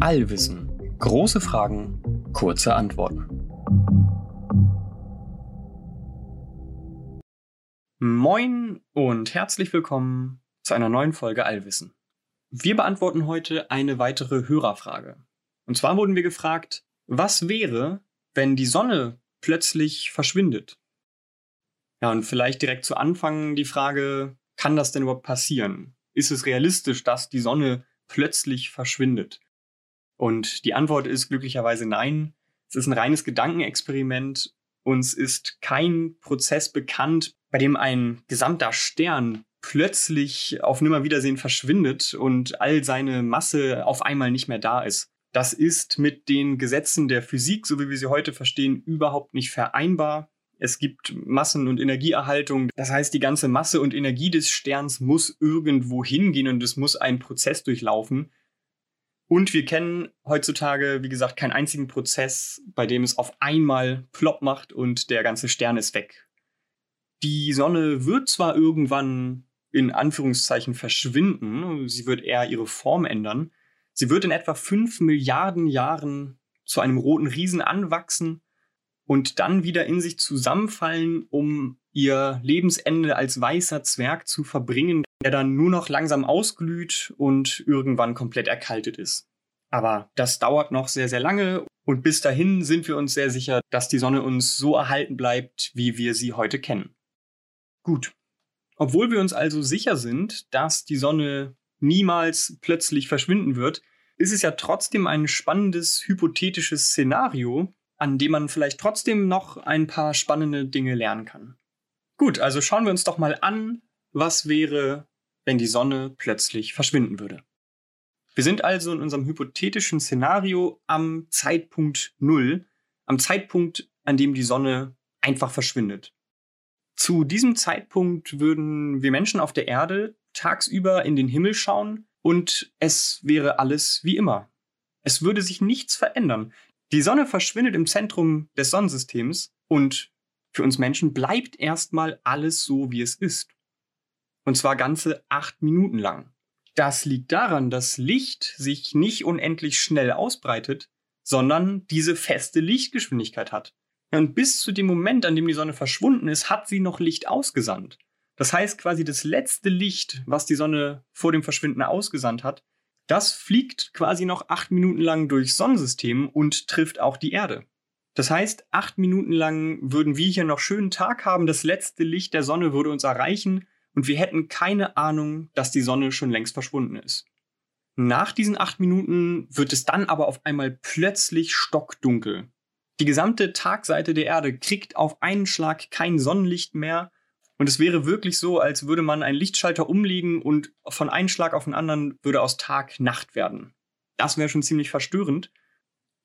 Allwissen. Große Fragen, kurze Antworten. Moin und herzlich willkommen zu einer neuen Folge Allwissen. Wir beantworten heute eine weitere Hörerfrage. Und zwar wurden wir gefragt, was wäre, wenn die Sonne plötzlich verschwindet? Ja, und vielleicht direkt zu Anfang die Frage, kann das denn überhaupt passieren? Ist es realistisch, dass die Sonne plötzlich verschwindet? Und die Antwort ist glücklicherweise nein. Es ist ein reines Gedankenexperiment. Uns ist kein Prozess bekannt, bei dem ein gesamter Stern plötzlich auf Nimmerwiedersehen verschwindet und all seine Masse auf einmal nicht mehr da ist. Das ist mit den Gesetzen der Physik, so wie wir sie heute verstehen, überhaupt nicht vereinbar. Es gibt Massen- und Energieerhaltung. Das heißt, die ganze Masse und Energie des Sterns muss irgendwo hingehen und es muss einen Prozess durchlaufen. Und wir kennen heutzutage, wie gesagt, keinen einzigen Prozess, bei dem es auf einmal plopp macht und der ganze Stern ist weg. Die Sonne wird zwar irgendwann in Anführungszeichen verschwinden, sie wird eher ihre Form ändern. Sie wird in etwa fünf Milliarden Jahren zu einem roten Riesen anwachsen und dann wieder in sich zusammenfallen, um ihr Lebensende als weißer Zwerg zu verbringen, der dann nur noch langsam ausglüht und irgendwann komplett erkaltet ist. Aber das dauert noch sehr, sehr lange und bis dahin sind wir uns sehr sicher, dass die Sonne uns so erhalten bleibt, wie wir sie heute kennen. Gut. Obwohl wir uns also sicher sind, dass die Sonne niemals plötzlich verschwinden wird, ist es ja trotzdem ein spannendes hypothetisches Szenario, an dem man vielleicht trotzdem noch ein paar spannende Dinge lernen kann. Gut, also schauen wir uns doch mal an, was wäre, wenn die Sonne plötzlich verschwinden würde. Wir sind also in unserem hypothetischen Szenario am Zeitpunkt Null, am Zeitpunkt, an dem die Sonne einfach verschwindet. Zu diesem Zeitpunkt würden wir Menschen auf der Erde tagsüber in den Himmel schauen und es wäre alles wie immer. Es würde sich nichts verändern. Die Sonne verschwindet im Zentrum des Sonnensystems und für uns Menschen bleibt erstmal alles so, wie es ist. Und zwar ganze acht Minuten lang. Das liegt daran, dass Licht sich nicht unendlich schnell ausbreitet, sondern diese feste Lichtgeschwindigkeit hat. Und bis zu dem Moment, an dem die Sonne verschwunden ist, hat sie noch Licht ausgesandt. Das heißt quasi das letzte Licht, was die Sonne vor dem Verschwinden ausgesandt hat, das fliegt quasi noch acht Minuten lang durchs Sonnensystem und trifft auch die Erde. Das heißt, acht Minuten lang würden wir hier noch schönen Tag haben, das letzte Licht der Sonne würde uns erreichen und wir hätten keine Ahnung, dass die Sonne schon längst verschwunden ist. Nach diesen acht Minuten wird es dann aber auf einmal plötzlich stockdunkel. Die gesamte Tagseite der Erde kriegt auf einen Schlag kein Sonnenlicht mehr und es wäre wirklich so, als würde man einen Lichtschalter umlegen und von einem Schlag auf den anderen würde aus Tag Nacht werden. Das wäre schon ziemlich verstörend.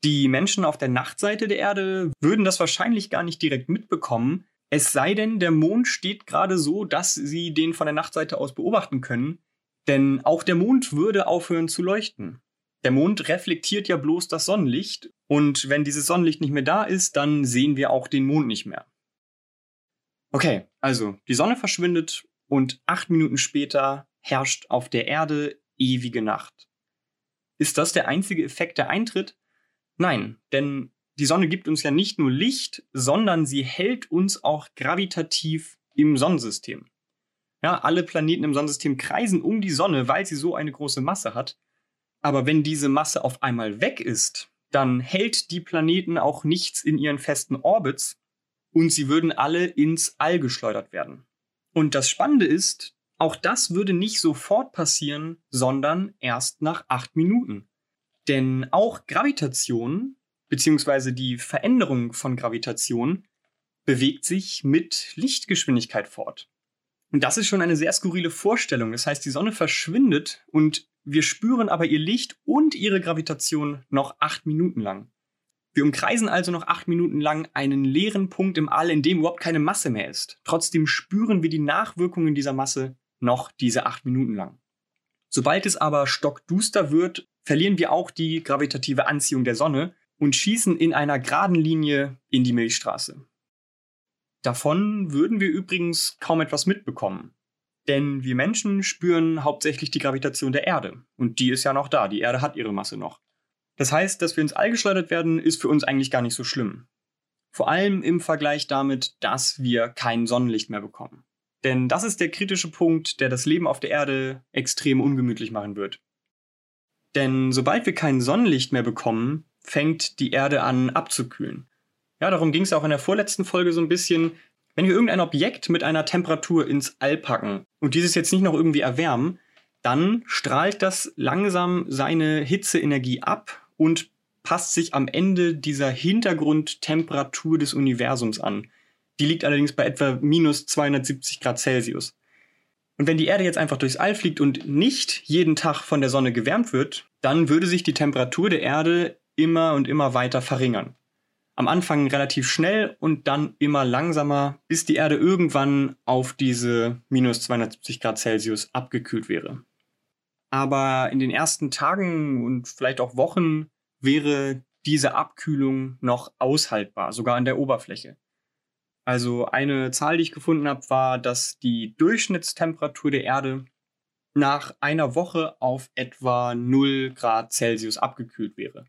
Die Menschen auf der Nachtseite der Erde würden das wahrscheinlich gar nicht direkt mitbekommen, es sei denn, der Mond steht gerade so, dass sie den von der Nachtseite aus beobachten können, denn auch der Mond würde aufhören zu leuchten. Der Mond reflektiert ja bloß das Sonnenlicht und wenn dieses Sonnenlicht nicht mehr da ist, dann sehen wir auch den Mond nicht mehr. Okay, also die Sonne verschwindet und acht Minuten später herrscht auf der Erde ewige Nacht. Ist das der einzige Effekt, der eintritt? Nein, denn die Sonne gibt uns ja nicht nur Licht, sondern sie hält uns auch gravitativ im Sonnensystem. Ja, alle Planeten im Sonnensystem kreisen um die Sonne, weil sie so eine große Masse hat. Aber wenn diese Masse auf einmal weg ist, dann hält die Planeten auch nichts in ihren festen Orbits, und sie würden alle ins All geschleudert werden. Und das Spannende ist, auch das würde nicht sofort passieren, sondern erst nach acht Minuten. Denn auch Gravitation, beziehungsweise die Veränderung von Gravitation, bewegt sich mit Lichtgeschwindigkeit fort. Und das ist schon eine sehr skurrile Vorstellung. Das heißt, die Sonne verschwindet und wir spüren aber ihr Licht und ihre Gravitation noch acht Minuten lang. Wir umkreisen also noch acht Minuten lang einen leeren Punkt im All, in dem überhaupt keine Masse mehr ist. Trotzdem spüren wir die Nachwirkungen dieser Masse noch diese acht Minuten lang. Sobald es aber stockduster wird, verlieren wir auch die gravitative Anziehung der Sonne und schießen in einer geraden Linie in die Milchstraße. Davon würden wir übrigens kaum etwas mitbekommen. Denn wir Menschen spüren hauptsächlich die Gravitation der Erde. Und die ist ja noch da. Die Erde hat ihre Masse noch. Das heißt, dass wir ins All geschleudert werden, ist für uns eigentlich gar nicht so schlimm. Vor allem im Vergleich damit, dass wir kein Sonnenlicht mehr bekommen. Denn das ist der kritische Punkt, der das Leben auf der Erde extrem ungemütlich machen wird. Denn sobald wir kein Sonnenlicht mehr bekommen, fängt die Erde an abzukühlen. Ja, darum ging es auch in der vorletzten Folge so ein bisschen. Wenn wir irgendein Objekt mit einer Temperatur ins All packen und dieses jetzt nicht noch irgendwie erwärmen, dann strahlt das langsam seine Hitzeenergie ab und passt sich am Ende dieser Hintergrundtemperatur des Universums an. Die liegt allerdings bei etwa minus 270 Grad Celsius. Und wenn die Erde jetzt einfach durchs All fliegt und nicht jeden Tag von der Sonne gewärmt wird, dann würde sich die Temperatur der Erde immer und immer weiter verringern. Am Anfang relativ schnell und dann immer langsamer, bis die Erde irgendwann auf diese minus 270 Grad Celsius abgekühlt wäre. Aber in den ersten Tagen und vielleicht auch Wochen wäre diese Abkühlung noch aushaltbar, sogar an der Oberfläche. Also eine Zahl, die ich gefunden habe, war, dass die Durchschnittstemperatur der Erde nach einer Woche auf etwa 0 Grad Celsius abgekühlt wäre.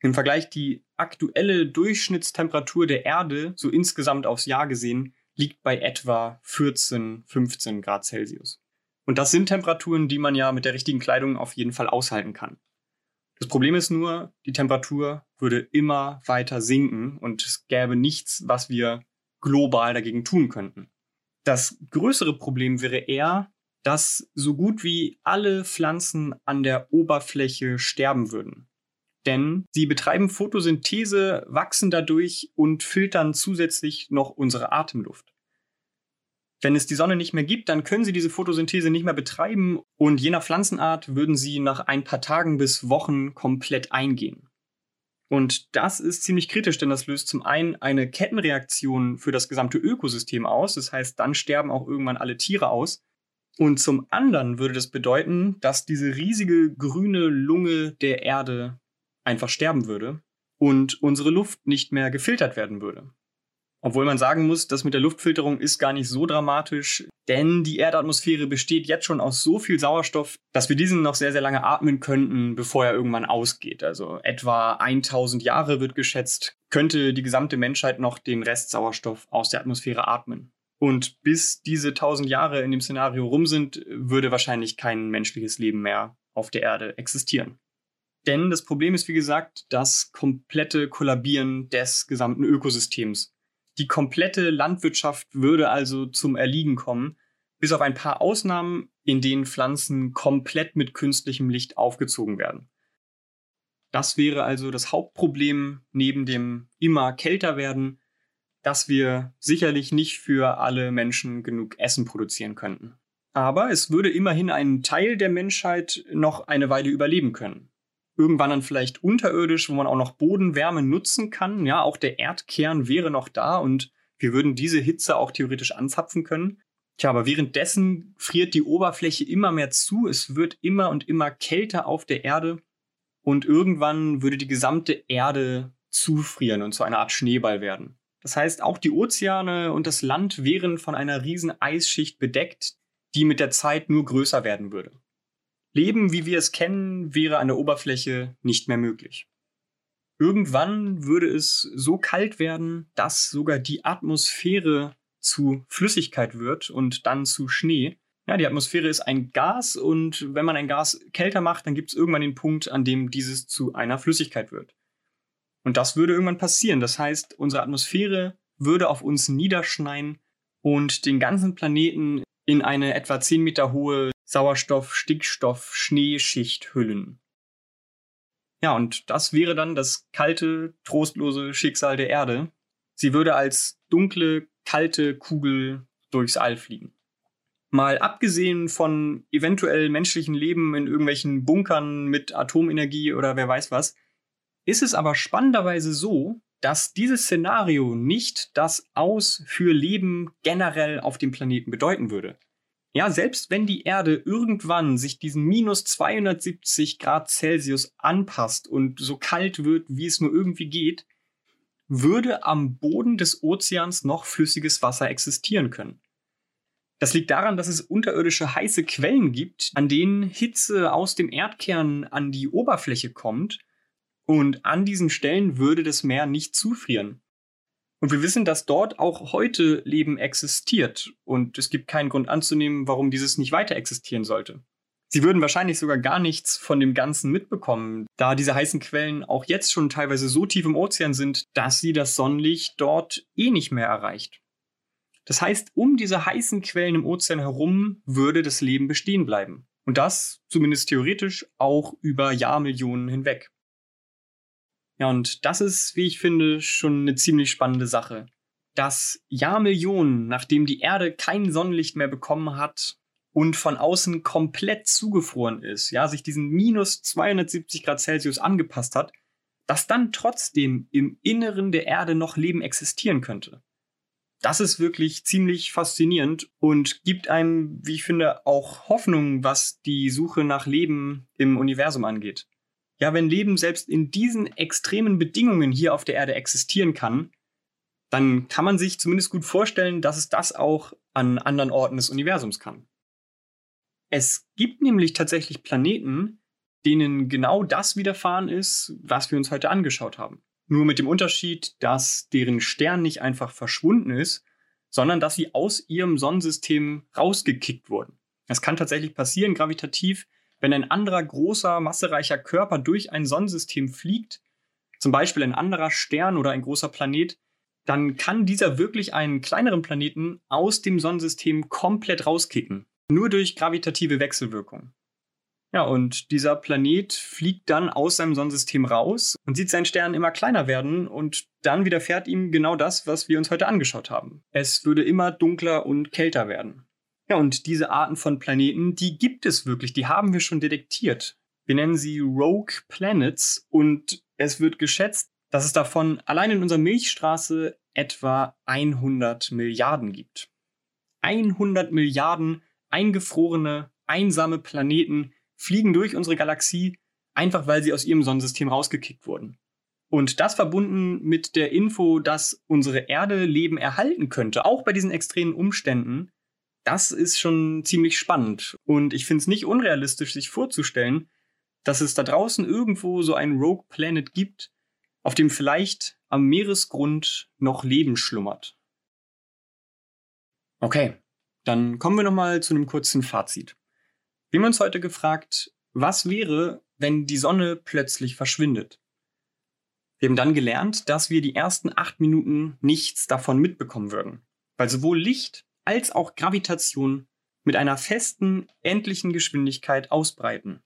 Im Vergleich die aktuelle Durchschnittstemperatur der Erde, so insgesamt aufs Jahr gesehen, liegt bei etwa 14, 15 Grad Celsius. Und das sind Temperaturen, die man ja mit der richtigen Kleidung auf jeden Fall aushalten kann. Das Problem ist nur, die Temperatur würde immer weiter sinken und es gäbe nichts, was wir global dagegen tun könnten. Das größere Problem wäre eher, dass so gut wie alle Pflanzen an der Oberfläche sterben würden. Denn sie betreiben Photosynthese, wachsen dadurch und filtern zusätzlich noch unsere Atemluft. Wenn es die Sonne nicht mehr gibt, dann können sie diese Photosynthese nicht mehr betreiben und je nach Pflanzenart würden sie nach ein paar Tagen bis Wochen komplett eingehen. Und das ist ziemlich kritisch, denn das löst zum einen eine Kettenreaktion für das gesamte Ökosystem aus. Das heißt, dann sterben auch irgendwann alle Tiere aus. Und zum anderen würde das bedeuten, dass diese riesige grüne Lunge der Erde einfach sterben würde und unsere Luft nicht mehr gefiltert werden würde. Obwohl man sagen muss, das mit der Luftfilterung ist gar nicht so dramatisch, denn die Erdatmosphäre besteht jetzt schon aus so viel Sauerstoff, dass wir diesen noch sehr, sehr lange atmen könnten, bevor er irgendwann ausgeht. Also etwa 1000 Jahre wird geschätzt, könnte die gesamte Menschheit noch den Rest Sauerstoff aus der Atmosphäre atmen. Und bis diese 1000 Jahre in dem Szenario rum sind, würde wahrscheinlich kein menschliches Leben mehr auf der Erde existieren. Denn das Problem ist, wie gesagt, das komplette Kollabieren des gesamten Ökosystems. Die komplette Landwirtschaft würde also zum Erliegen kommen, bis auf ein paar Ausnahmen, in denen Pflanzen komplett mit künstlichem Licht aufgezogen werden. Das wäre also das Hauptproblem neben dem immer kälter werden, dass wir sicherlich nicht für alle Menschen genug Essen produzieren könnten. Aber es würde immerhin ein Teil der Menschheit noch eine Weile überleben können irgendwann dann vielleicht unterirdisch, wo man auch noch Bodenwärme nutzen kann. Ja, auch der Erdkern wäre noch da und wir würden diese Hitze auch theoretisch anzapfen können. Tja, aber währenddessen friert die Oberfläche immer mehr zu. Es wird immer und immer kälter auf der Erde. Und irgendwann würde die gesamte Erde zufrieren und zu einer Art Schneeball werden. Das heißt, auch die Ozeane und das Land wären von einer riesen Eisschicht bedeckt, die mit der Zeit nur größer werden würde. Leben, wie wir es kennen, wäre an der Oberfläche nicht mehr möglich. Irgendwann würde es so kalt werden, dass sogar die Atmosphäre zu Flüssigkeit wird und dann zu Schnee. Ja, die Atmosphäre ist ein Gas und wenn man ein Gas kälter macht, dann gibt es irgendwann den Punkt, an dem dieses zu einer Flüssigkeit wird. Und das würde irgendwann passieren. Das heißt, unsere Atmosphäre würde auf uns niederschneien und den ganzen Planeten in eine etwa 10 Meter hohe Sauerstoff, Stickstoff, Schneeschicht hüllen. Ja, und das wäre dann das kalte, trostlose Schicksal der Erde. Sie würde als dunkle, kalte Kugel durchs All fliegen. Mal abgesehen von eventuell menschlichen Leben in irgendwelchen Bunkern mit Atomenergie oder wer weiß was, ist es aber spannenderweise so, dass dieses Szenario nicht das Aus für Leben generell auf dem Planeten bedeuten würde. Ja, selbst wenn die Erde irgendwann sich diesen minus 270 Grad Celsius anpasst und so kalt wird, wie es nur irgendwie geht, würde am Boden des Ozeans noch flüssiges Wasser existieren können. Das liegt daran, dass es unterirdische heiße Quellen gibt, an denen Hitze aus dem Erdkern an die Oberfläche kommt und an diesen Stellen würde das Meer nicht zufrieren. Und wir wissen, dass dort auch heute Leben existiert und es gibt keinen Grund anzunehmen, warum dieses nicht weiter existieren sollte. Sie würden wahrscheinlich sogar gar nichts von dem Ganzen mitbekommen, da diese heißen Quellen auch jetzt schon teilweise so tief im Ozean sind, dass sie das Sonnenlicht dort eh nicht mehr erreicht. Das heißt, um diese heißen Quellen im Ozean herum würde das Leben bestehen bleiben. Und das, zumindest theoretisch, auch über Jahrmillionen hinweg. Ja, und das ist, wie ich finde, schon eine ziemlich spannende Sache. Dass Jahrmillionen, nachdem die Erde kein Sonnenlicht mehr bekommen hat und von außen komplett zugefroren ist, ja, sich diesen minus 270 Grad Celsius angepasst hat, dass dann trotzdem im Inneren der Erde noch Leben existieren könnte. Das ist wirklich ziemlich faszinierend und gibt einem, wie ich finde, auch Hoffnung, was die Suche nach Leben im Universum angeht. Ja, wenn Leben selbst in diesen extremen Bedingungen hier auf der Erde existieren kann, dann kann man sich zumindest gut vorstellen, dass es das auch an anderen Orten des Universums kann. Es gibt nämlich tatsächlich Planeten, denen genau das widerfahren ist, was wir uns heute angeschaut haben. Nur mit dem Unterschied, dass deren Stern nicht einfach verschwunden ist, sondern dass sie aus ihrem Sonnensystem rausgekickt wurden. Es kann tatsächlich passieren, gravitativ, wenn ein anderer großer, massereicher Körper durch ein Sonnensystem fliegt, zum Beispiel ein anderer Stern oder ein großer Planet, dann kann dieser wirklich einen kleineren Planeten aus dem Sonnensystem komplett rauskicken. Nur durch gravitative Wechselwirkung. Ja, und dieser Planet fliegt dann aus seinem Sonnensystem raus und sieht seinen Stern immer kleiner werden und dann widerfährt ihm genau das, was wir uns heute angeschaut haben. Es würde immer dunkler und kälter werden. Ja, und diese Arten von Planeten, die gibt es wirklich, die haben wir schon detektiert. Wir nennen sie Rogue Planets und es wird geschätzt, dass es davon allein in unserer Milchstraße etwa 100 Milliarden gibt. 100 Milliarden eingefrorene, einsame Planeten fliegen durch unsere Galaxie, einfach weil sie aus ihrem Sonnensystem rausgekickt wurden. Und das verbunden mit der Info, dass unsere Erde Leben erhalten könnte, auch bei diesen extremen Umständen, das ist schon ziemlich spannend. Und ich finde es nicht unrealistisch, sich vorzustellen, dass es da draußen irgendwo so ein Rogue Planet gibt, auf dem vielleicht am Meeresgrund noch Leben schlummert. Okay, dann kommen wir nochmal zu einem kurzen Fazit. Wir haben uns heute gefragt, was wäre, wenn die Sonne plötzlich verschwindet? Wir haben dann gelernt, dass wir die ersten acht Minuten nichts davon mitbekommen würden, weil sowohl Licht als auch Gravitation mit einer festen, endlichen Geschwindigkeit ausbreiten.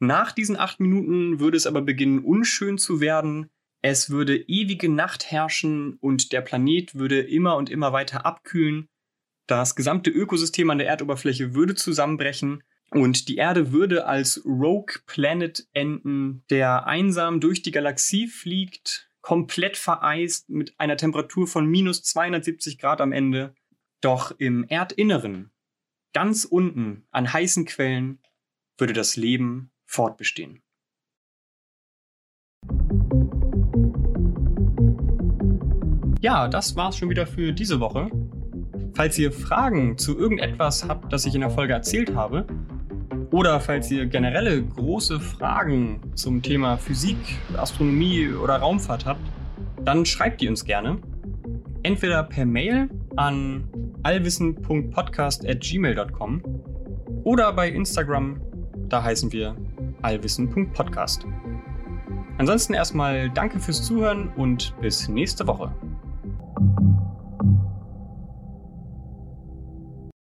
Nach diesen acht Minuten würde es aber beginnen, unschön zu werden. Es würde ewige Nacht herrschen und der Planet würde immer und immer weiter abkühlen. Das gesamte Ökosystem an der Erdoberfläche würde zusammenbrechen und die Erde würde als Rogue Planet enden, der einsam durch die Galaxie fliegt, komplett vereist mit einer Temperatur von minus 270 Grad am Ende doch im Erdinneren, ganz unten an heißen Quellen, würde das Leben fortbestehen. Ja, das war's schon wieder für diese Woche. Falls ihr Fragen zu irgendetwas habt, das ich in der Folge erzählt habe, oder falls ihr generelle große Fragen zum Thema Physik, Astronomie oder Raumfahrt habt, dann schreibt die uns gerne. Entweder per Mail an allwissen.podcast.gmail.com oder bei Instagram, da heißen wir allwissen.podcast. Ansonsten erstmal danke fürs Zuhören und bis nächste Woche.